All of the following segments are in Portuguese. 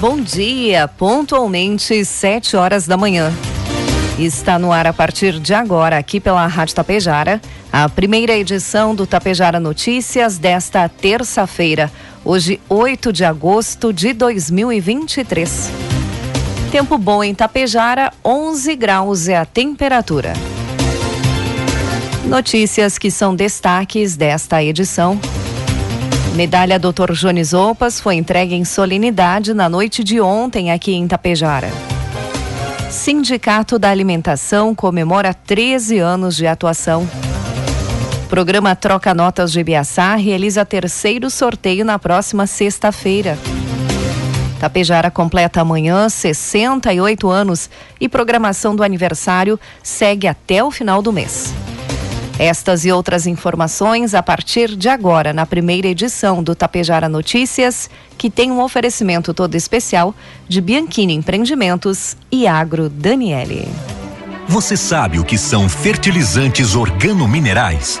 Bom dia, pontualmente sete horas da manhã. Está no ar a partir de agora, aqui pela Rádio Tapejara, a primeira edição do Tapejara Notícias desta terça-feira, hoje 8 de agosto de 2023. Tempo bom em Tapejara, 11 graus é a temperatura. Notícias que são destaques desta edição. Medalha Dr. Jones Opas foi entregue em solenidade na noite de ontem aqui em Tapejara. Sindicato da Alimentação comemora 13 anos de atuação. Programa Troca Notas de Biaçá realiza terceiro sorteio na próxima sexta-feira. Tapejara completa amanhã 68 anos e programação do aniversário segue até o final do mês. Estas e outras informações a partir de agora, na primeira edição do Tapejara Notícias, que tem um oferecimento todo especial de Bianchini Empreendimentos e Agro Daniele. Você sabe o que são fertilizantes organominerais?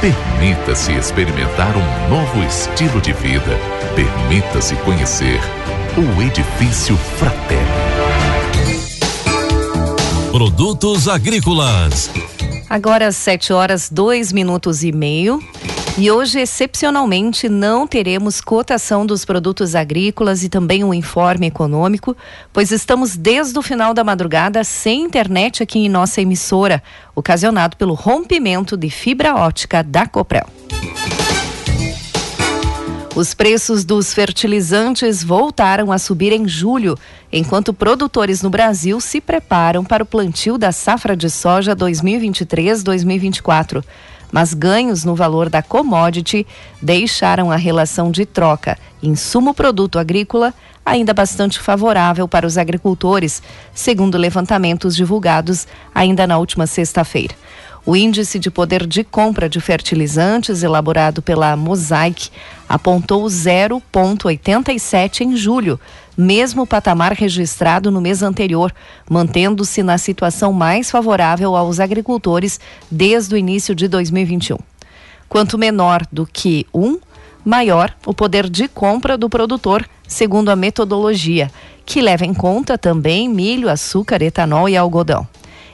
Permita-se experimentar um novo estilo de vida. Permita-se conhecer o Edifício Fratelli. Produtos agrícolas. Agora, 7 horas, 2 minutos e meio. E hoje, excepcionalmente, não teremos cotação dos produtos agrícolas e também um informe econômico, pois estamos desde o final da madrugada sem internet aqui em nossa emissora, ocasionado pelo rompimento de fibra ótica da Coprel. Os preços dos fertilizantes voltaram a subir em julho, enquanto produtores no Brasil se preparam para o plantio da safra de soja 2023-2024 mas ganhos no valor da commodity deixaram a relação de troca insumo-produto agrícola ainda bastante favorável para os agricultores, segundo levantamentos divulgados ainda na última sexta-feira. O índice de poder de compra de fertilizantes elaborado pela Mosaic apontou 0,87 em julho, mesmo patamar registrado no mês anterior, mantendo-se na situação mais favorável aos agricultores desde o início de 2021. Quanto menor do que um, maior o poder de compra do produtor, segundo a metodologia, que leva em conta também milho, açúcar, etanol e algodão.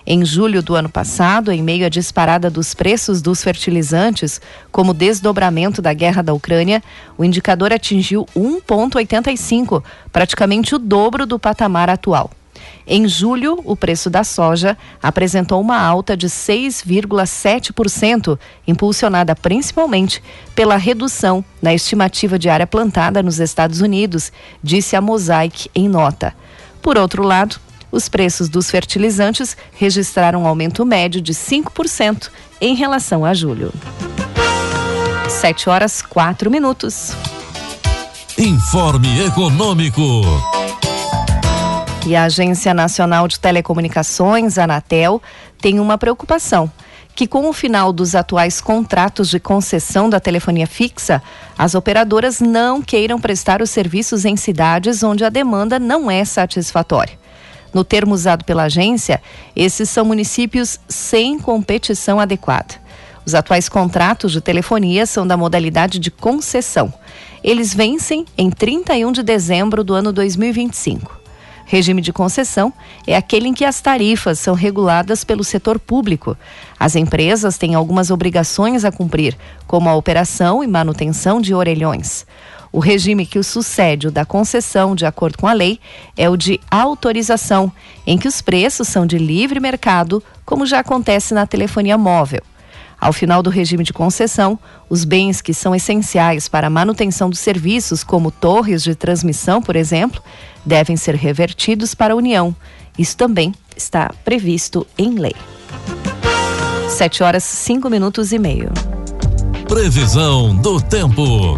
Em julho do ano passado, em meio à disparada dos preços dos fertilizantes, como desdobramento da guerra da Ucrânia, o indicador atingiu 1,85, praticamente o dobro do patamar atual. Em julho, o preço da soja apresentou uma alta de 6,7%, impulsionada principalmente pela redução na estimativa de área plantada nos Estados Unidos, disse a Mosaic em nota. Por outro lado, os preços dos fertilizantes registraram um aumento médio de 5% em relação a julho. 7 horas 4 minutos. Informe Econômico. E a Agência Nacional de Telecomunicações, Anatel, tem uma preocupação que com o final dos atuais contratos de concessão da telefonia fixa, as operadoras não queiram prestar os serviços em cidades onde a demanda não é satisfatória. No termo usado pela agência, esses são municípios sem competição adequada. Os atuais contratos de telefonia são da modalidade de concessão. Eles vencem em 31 de dezembro do ano 2025. Regime de concessão é aquele em que as tarifas são reguladas pelo setor público. As empresas têm algumas obrigações a cumprir, como a operação e manutenção de orelhões. O regime que o sucede o da concessão, de acordo com a lei, é o de autorização, em que os preços são de livre mercado, como já acontece na telefonia móvel. Ao final do regime de concessão, os bens que são essenciais para a manutenção dos serviços, como torres de transmissão, por exemplo, devem ser revertidos para a União. Isso também está previsto em lei. 7 horas 5 minutos e meio. Previsão do tempo.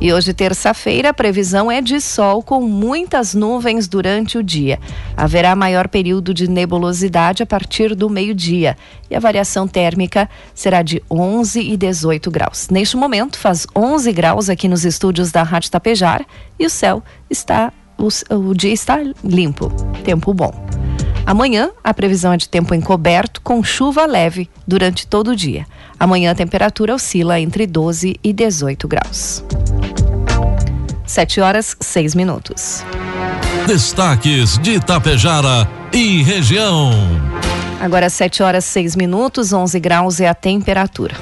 E hoje, terça-feira, a previsão é de sol com muitas nuvens durante o dia. Haverá maior período de nebulosidade a partir do meio-dia e a variação térmica será de 11 e 18 graus. Neste momento, faz 11 graus aqui nos estúdios da Rádio Tapejar e o céu está, o, o dia está limpo, tempo bom. Amanhã, a previsão é de tempo encoberto com chuva leve durante todo o dia. Amanhã a temperatura oscila entre 12 e 18 graus. 7 horas 6 minutos. Destaques de Itapejara e região. Agora 7 horas 6 minutos, 11 graus é a temperatura.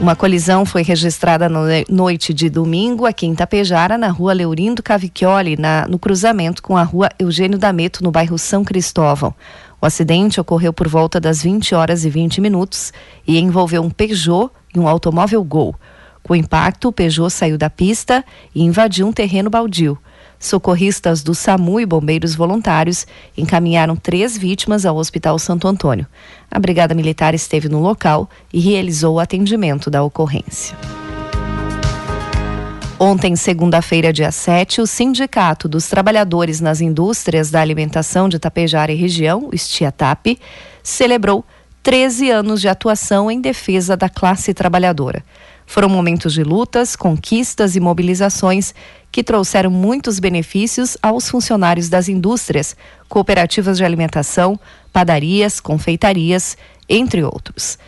Uma colisão foi registrada na noite de domingo aqui em Tapejara, na rua Leurindo Cavicchioli, na, no cruzamento com a rua Eugênio Dameto, no bairro São Cristóvão. O acidente ocorreu por volta das 20 horas e 20 minutos e envolveu um Peugeot e um automóvel Gol. Com o impacto, o Peugeot saiu da pista e invadiu um terreno baldio. Socorristas do SAMU e bombeiros voluntários encaminharam três vítimas ao Hospital Santo Antônio. A Brigada Militar esteve no local e realizou o atendimento da ocorrência. Ontem, segunda-feira, dia 7, o Sindicato dos Trabalhadores nas Indústrias da Alimentação de Tapejara e Região, o STIATAP, celebrou 13 anos de atuação em defesa da classe trabalhadora. Foram momentos de lutas, conquistas e mobilizações que trouxeram muitos benefícios aos funcionários das indústrias, cooperativas de alimentação, padarias, confeitarias, entre outros.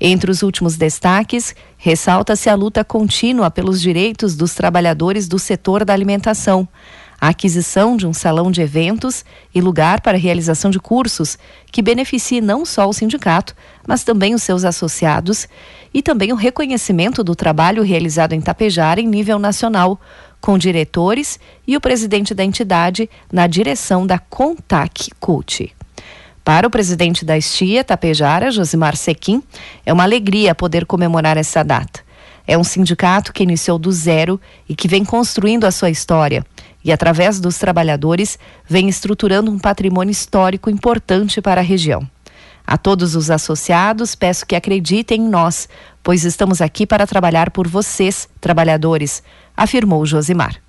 Entre os últimos destaques, ressalta-se a luta contínua pelos direitos dos trabalhadores do setor da alimentação a aquisição de um salão de eventos e lugar para realização de cursos que beneficie não só o sindicato, mas também os seus associados, e também o reconhecimento do trabalho realizado em Tapejara em nível nacional, com diretores e o presidente da entidade na direção da Contac Cult. Para o presidente da Estia, Tapejara, Josimar Sequim, é uma alegria poder comemorar essa data. É um sindicato que iniciou do zero e que vem construindo a sua história e, através dos trabalhadores, vem estruturando um patrimônio histórico importante para a região. A todos os associados, peço que acreditem em nós, pois estamos aqui para trabalhar por vocês, trabalhadores, afirmou Josimar.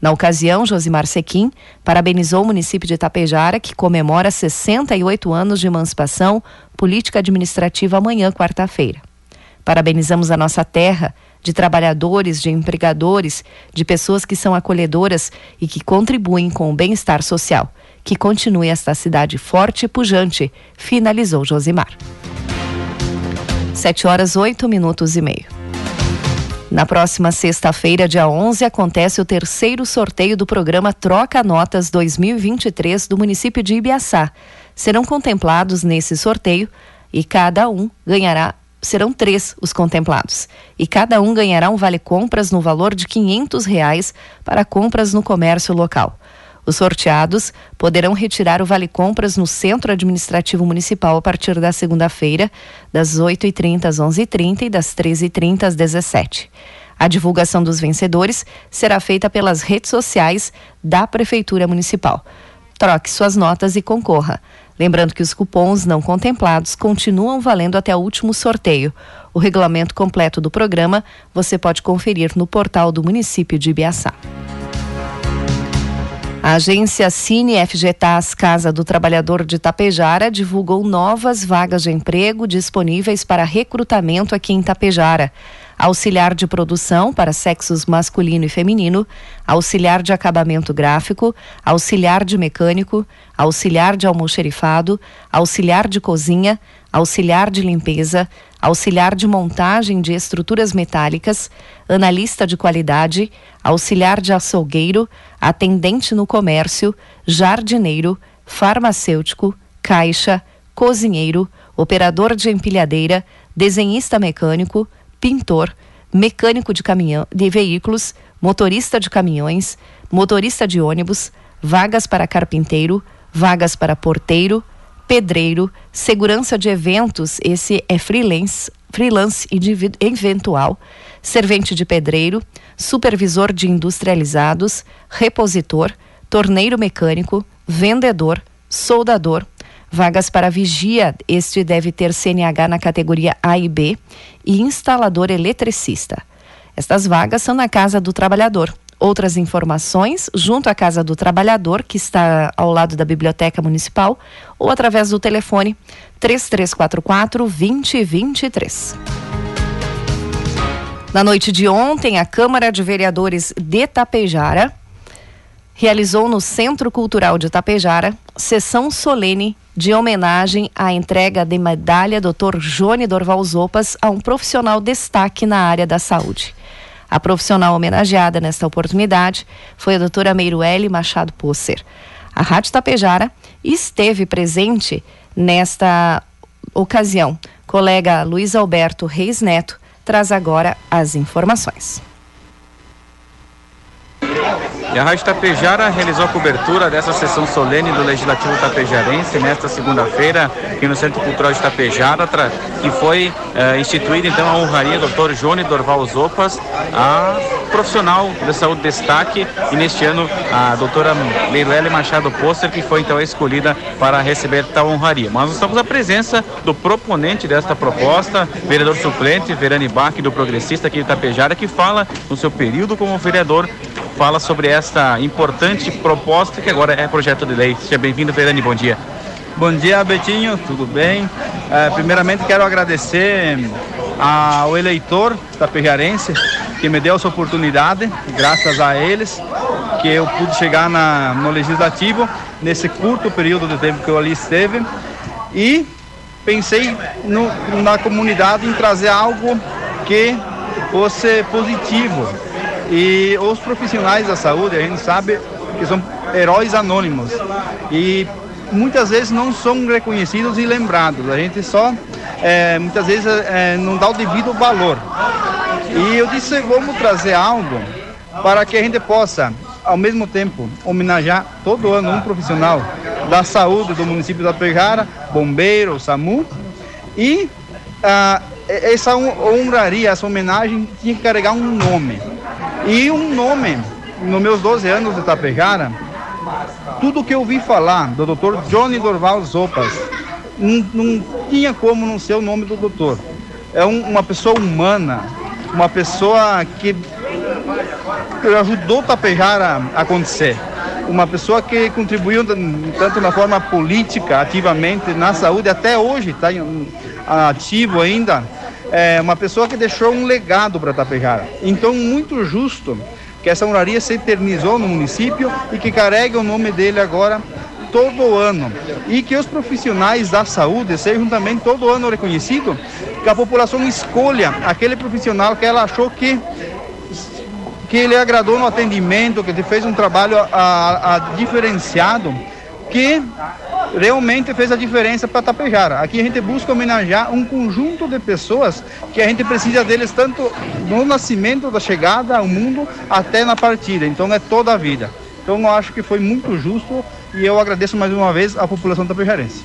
Na ocasião, Josimar Sequim parabenizou o município de Itapejara, que comemora 68 anos de emancipação política administrativa amanhã, quarta-feira. Parabenizamos a nossa terra, de trabalhadores, de empregadores, de pessoas que são acolhedoras e que contribuem com o bem-estar social. Que continue esta cidade forte e pujante, finalizou Josimar. 7 horas 8 minutos e meio. Na próxima sexta-feira, dia 11, acontece o terceiro sorteio do programa Troca Notas 2023 do município de Ibiaçá. Serão contemplados nesse sorteio e cada um ganhará serão três os contemplados e cada um ganhará um vale compras no valor de quinhentos reais para compras no comércio local. Os sorteados poderão retirar o vale compras no Centro Administrativo Municipal a partir da segunda-feira, das 8h30 às 11h30 e das 13h30 às 17 A divulgação dos vencedores será feita pelas redes sociais da Prefeitura Municipal. Troque suas notas e concorra. Lembrando que os cupons não contemplados continuam valendo até o último sorteio. O regulamento completo do programa você pode conferir no portal do município de Ibiaçá. A agência Cine FGTAS Casa do Trabalhador de Tapejara divulgou novas vagas de emprego disponíveis para recrutamento aqui em Tapejara. auxiliar de produção para sexos masculino e feminino, auxiliar de acabamento gráfico, auxiliar de mecânico, auxiliar de almoxerifado, auxiliar de cozinha, auxiliar de limpeza, auxiliar de montagem de estruturas metálicas, analista de qualidade, auxiliar de açougueiro, atendente no comércio, jardineiro, farmacêutico, caixa, cozinheiro, operador de empilhadeira, desenhista mecânico, pintor, mecânico de caminhão, de veículos, motorista de caminhões, motorista de ônibus, vagas para carpinteiro, vagas para porteiro, pedreiro, segurança de eventos, esse é freelance, freelance eventual, servente de pedreiro, supervisor de industrializados, repositor, torneiro mecânico, vendedor, soldador, vagas para vigia, este deve ter CNH na categoria A e B, e instalador eletricista. Estas vagas são na Casa do Trabalhador. Outras informações junto à Casa do Trabalhador, que está ao lado da Biblioteca Municipal, ou através do telefone 3344 2023. Na noite de ontem, a Câmara de Vereadores de Tapejara realizou no Centro Cultural de Tapejara sessão solene de homenagem à entrega de medalha Dr. Jone Dorval Zopas a um profissional destaque na área da saúde. A profissional homenageada nesta oportunidade foi a doutora Meiruele Machado Posser. A Rádio Tapejara esteve presente nesta ocasião. Colega Luiz Alberto Reis Neto traz agora as informações. E a Rádio Tapejara realizou a cobertura dessa sessão solene do Legislativo Tapejarense nesta segunda-feira, aqui no Centro Cultural de Tapejara, que foi eh, instituída então a honraria Dr. Jone Dorval Zopas, a profissional da saúde destaque, e neste ano a doutora Leilele Machado Poster, que foi então escolhida para receber tal honraria. Mas nós estamos à presença do proponente desta proposta, vereador suplente, Verani Bach, do Progressista aqui de Tapejara, que fala no seu período como vereador fala sobre esta importante proposta que agora é projeto de lei. Seja bem-vindo, Verani, bom dia. Bom dia, Betinho, tudo bem? É, primeiramente quero agradecer ao eleitor tapejarense que me deu essa oportunidade, graças a eles, que eu pude chegar na, no Legislativo nesse curto período de tempo que eu ali esteve e pensei no, na comunidade em trazer algo que fosse positivo, e os profissionais da saúde, a gente sabe que são heróis anônimos e muitas vezes não são reconhecidos e lembrados. A gente só é, muitas vezes é, não dá o devido valor. E eu disse, vamos trazer algo para que a gente possa, ao mesmo tempo, homenagear todo ano um profissional da saúde do município da Pejara, bombeiro, SAMU, e ah, essa honraria, essa homenagem tinha que carregar um nome. E um nome, nos meus 12 anos de Tapejara, tudo que eu ouvi falar do Dr. Johnny Dorval Zopas, não, não, tinha como não ser o nome do doutor. É um, uma pessoa humana, uma pessoa que ajudou Tapejara a acontecer. Uma pessoa que contribuiu tanto na forma política, ativamente, na saúde, até hoje está ativo ainda é, uma pessoa que deixou um legado para Tapejara. Então, muito justo que essa honraria se eternizou no município e que carrega o nome dele agora todo ano. E que os profissionais da saúde sejam também todo ano reconhecidos, que a população escolha aquele profissional que ela achou que que ele agradou no atendimento, que ele fez um trabalho a, a diferenciado, que realmente fez a diferença para Tapejara. Aqui a gente busca homenagear um conjunto de pessoas que a gente precisa deles tanto no nascimento, da chegada ao mundo, até na partida. Então é toda a vida. Então eu acho que foi muito justo e eu agradeço mais uma vez à população tapejarense.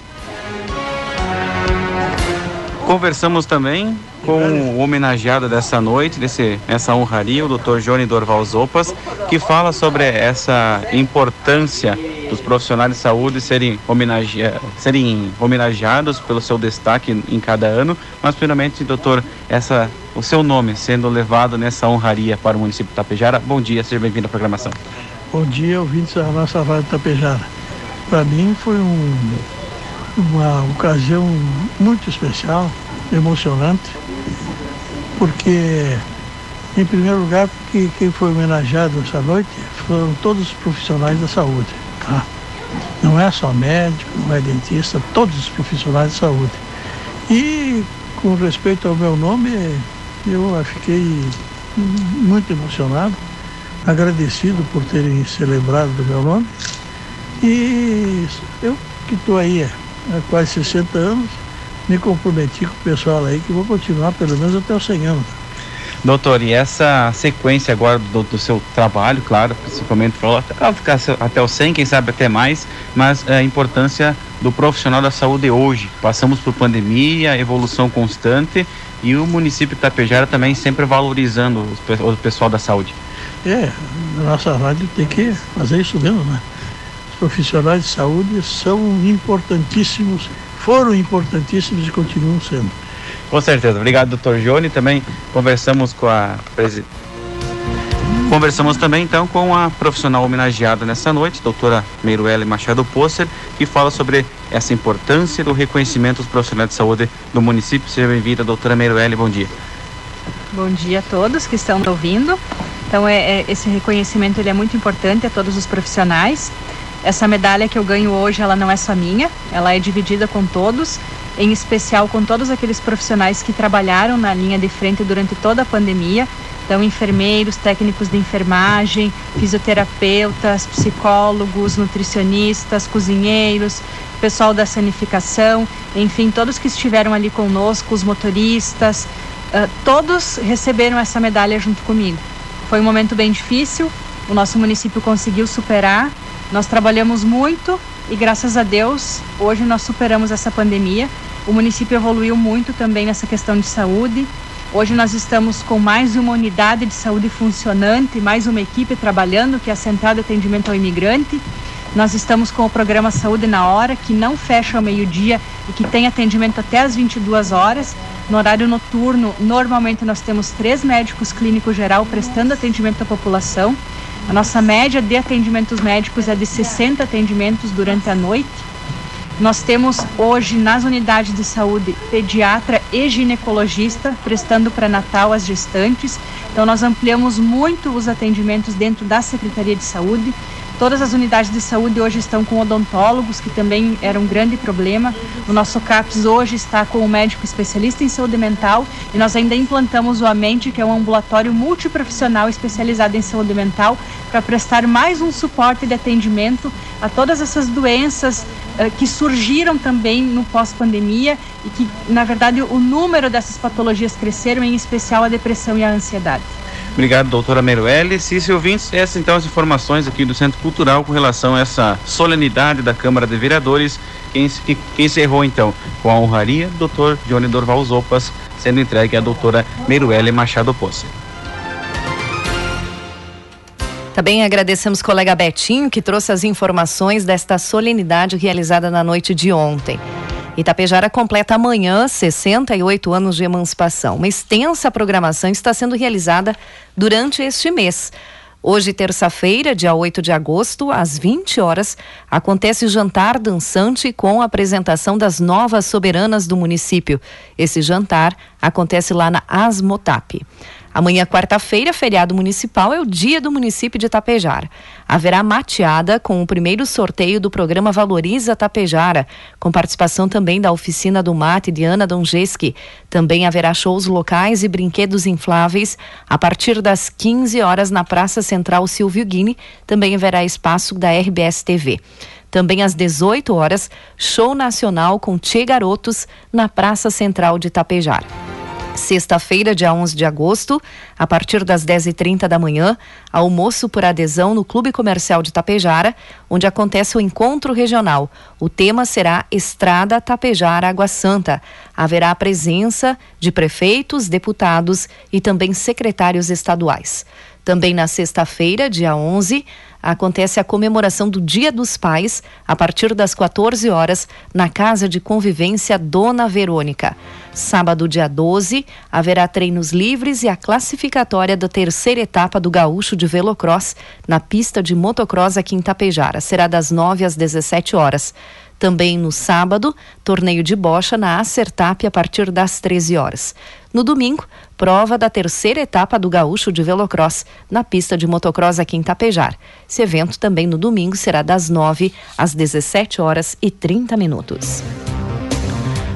Conversamos também com o homenageado dessa noite, desse, nessa honraria, o Dr. Johnny Dorval Zopas, que fala sobre essa importância dos profissionais de saúde serem, homenage... serem homenageados pelo seu destaque em cada ano, mas primeiramente, doutor, essa, o seu nome sendo levado nessa honraria para o município de Tapejara. Bom dia, seja bem-vindo à programação. Bom dia, ouvintes da nossa Rádio Tapejara. Para mim foi um, uma ocasião muito especial, emocionante, porque, em primeiro lugar, porque quem foi homenageado essa noite foram todos os profissionais da saúde. Tá? Não é só médico, não é dentista, todos os profissionais de saúde. E com respeito ao meu nome, eu fiquei muito emocionado, agradecido por terem se lembrado do meu nome. E eu que estou aí há quase 60 anos, me comprometi com o pessoal aí que vou continuar pelo menos até os 100 anos. Doutor, e essa sequência agora do, do seu trabalho, claro, principalmente falou ficar até o 100, quem sabe até mais, mas a importância do profissional da saúde hoje. Passamos por pandemia, evolução constante e o município de Tapejara também sempre valorizando o pessoal da saúde. É, a nossa rádio tem que fazer isso mesmo, né? Os profissionais de saúde são importantíssimos, foram importantíssimos e continuam sendo. Com certeza. Obrigado, doutor Johnny. Também conversamos com a. Conversamos também então com a profissional homenageada nessa noite, doutora Meiruele Machado Posser, que fala sobre essa importância do reconhecimento dos profissionais de saúde do município. Seja bem-vinda, doutora Meiruele, bom dia. Bom dia a todos que estão ouvindo. Então, é, é, esse reconhecimento ele é muito importante a todos os profissionais. Essa medalha que eu ganho hoje, ela não é só minha, ela é dividida com todos em especial com todos aqueles profissionais que trabalharam na linha de frente durante toda a pandemia. Então, enfermeiros, técnicos de enfermagem, fisioterapeutas, psicólogos, nutricionistas, cozinheiros, pessoal da sanificação, enfim, todos que estiveram ali conosco, os motoristas, uh, todos receberam essa medalha junto comigo. Foi um momento bem difícil, o nosso município conseguiu superar, nós trabalhamos muito e graças a Deus, hoje nós superamos essa pandemia o município evoluiu muito também nessa questão de saúde. Hoje nós estamos com mais uma unidade de saúde funcionante, mais uma equipe trabalhando, que é a Central de Atendimento ao Imigrante. Nós estamos com o programa Saúde na Hora, que não fecha ao meio-dia e que tem atendimento até às 22 horas. No horário noturno, normalmente nós temos três médicos clínicos geral prestando atendimento à população. A nossa média de atendimentos médicos é de 60 atendimentos durante a noite. Nós temos hoje nas unidades de saúde pediatra e ginecologista prestando pré-natal às gestantes. Então nós ampliamos muito os atendimentos dentro da Secretaria de Saúde. Todas as unidades de saúde hoje estão com odontólogos, que também era um grande problema. O nosso CAPS hoje está com um médico especialista em saúde mental e nós ainda implantamos o AMENTE, que é um ambulatório multiprofissional especializado em saúde mental, para prestar mais um suporte de atendimento a todas essas doenças uh, que surgiram também no pós-pandemia e que, na verdade, o número dessas patologias cresceram, em especial a depressão e a ansiedade. Obrigado, doutora Merueli. Cícero ouvintes, essas então as informações aqui do Centro Cultural com relação a essa solenidade da Câmara de Vereadores, que, encerrou então com a honraria do doutor Johnny Dorval Zopas, sendo entregue à doutora Merueli Machado Posse. Também agradecemos o colega Betinho, que trouxe as informações desta solenidade realizada na noite de ontem. Itapejara completa amanhã 68 anos de emancipação. Uma extensa programação está sendo realizada durante este mês. Hoje, terça-feira, dia 8 de agosto, às 20 horas, acontece o jantar dançante com a apresentação das novas soberanas do município. Esse jantar acontece lá na Asmotap. Amanhã, quarta-feira, feriado municipal, é o dia do município de Tapejara. Haverá mateada com o primeiro sorteio do programa Valoriza Tapejara, com participação também da oficina do mate de Ana Donjeski. Também haverá shows locais e brinquedos infláveis a partir das 15 horas na Praça Central Silvio Guini. Também haverá espaço da RBS TV. Também às 18 horas, show nacional com Tchê Garotos na Praça Central de Tapejara. Sexta-feira, dia 11 de agosto, a partir das 10h30 da manhã, almoço por adesão no Clube Comercial de Tapejara, onde acontece o encontro regional. O tema será Estrada Tapejara Água Santa. Haverá a presença de prefeitos, deputados e também secretários estaduais. Também na sexta-feira, dia 11, acontece a comemoração do Dia dos Pais, a partir das 14 horas, na Casa de Convivência Dona Verônica. Sábado, dia 12, haverá treinos livres e a classificatória da terceira etapa do Gaúcho de Velocross na pista de motocross aqui em Tapejara. Será das 9 às 17 horas. Também no sábado, torneio de bocha na Acertap a partir das 13 horas. No domingo, prova da terceira etapa do Gaúcho de Velocross, na pista de motocross aqui em Tapejar. Esse evento também no domingo será das 9 às 17 horas e 30 minutos.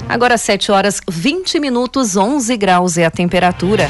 Agora 7 horas 20 minutos, 11 graus é a temperatura.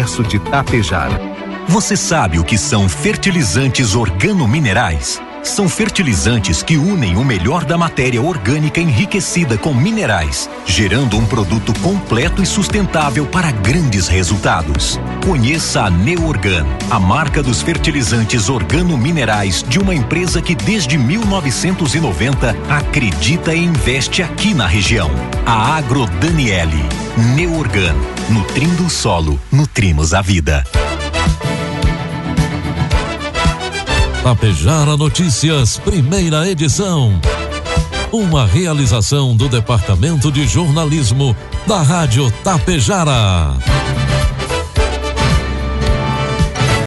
de Tapejara. Você sabe o que são fertilizantes organominerais? São fertilizantes que unem o melhor da matéria orgânica enriquecida com minerais, gerando um produto completo e sustentável para grandes resultados. Conheça a Neorgan, a marca dos fertilizantes organominerais de uma empresa que desde 1990 acredita e investe aqui na região. A Agro Daniele. Neorgan, nutrindo o solo, nutrimos a vida. Tapejara Notícias, primeira edição. Uma realização do Departamento de Jornalismo da Rádio Tapejara.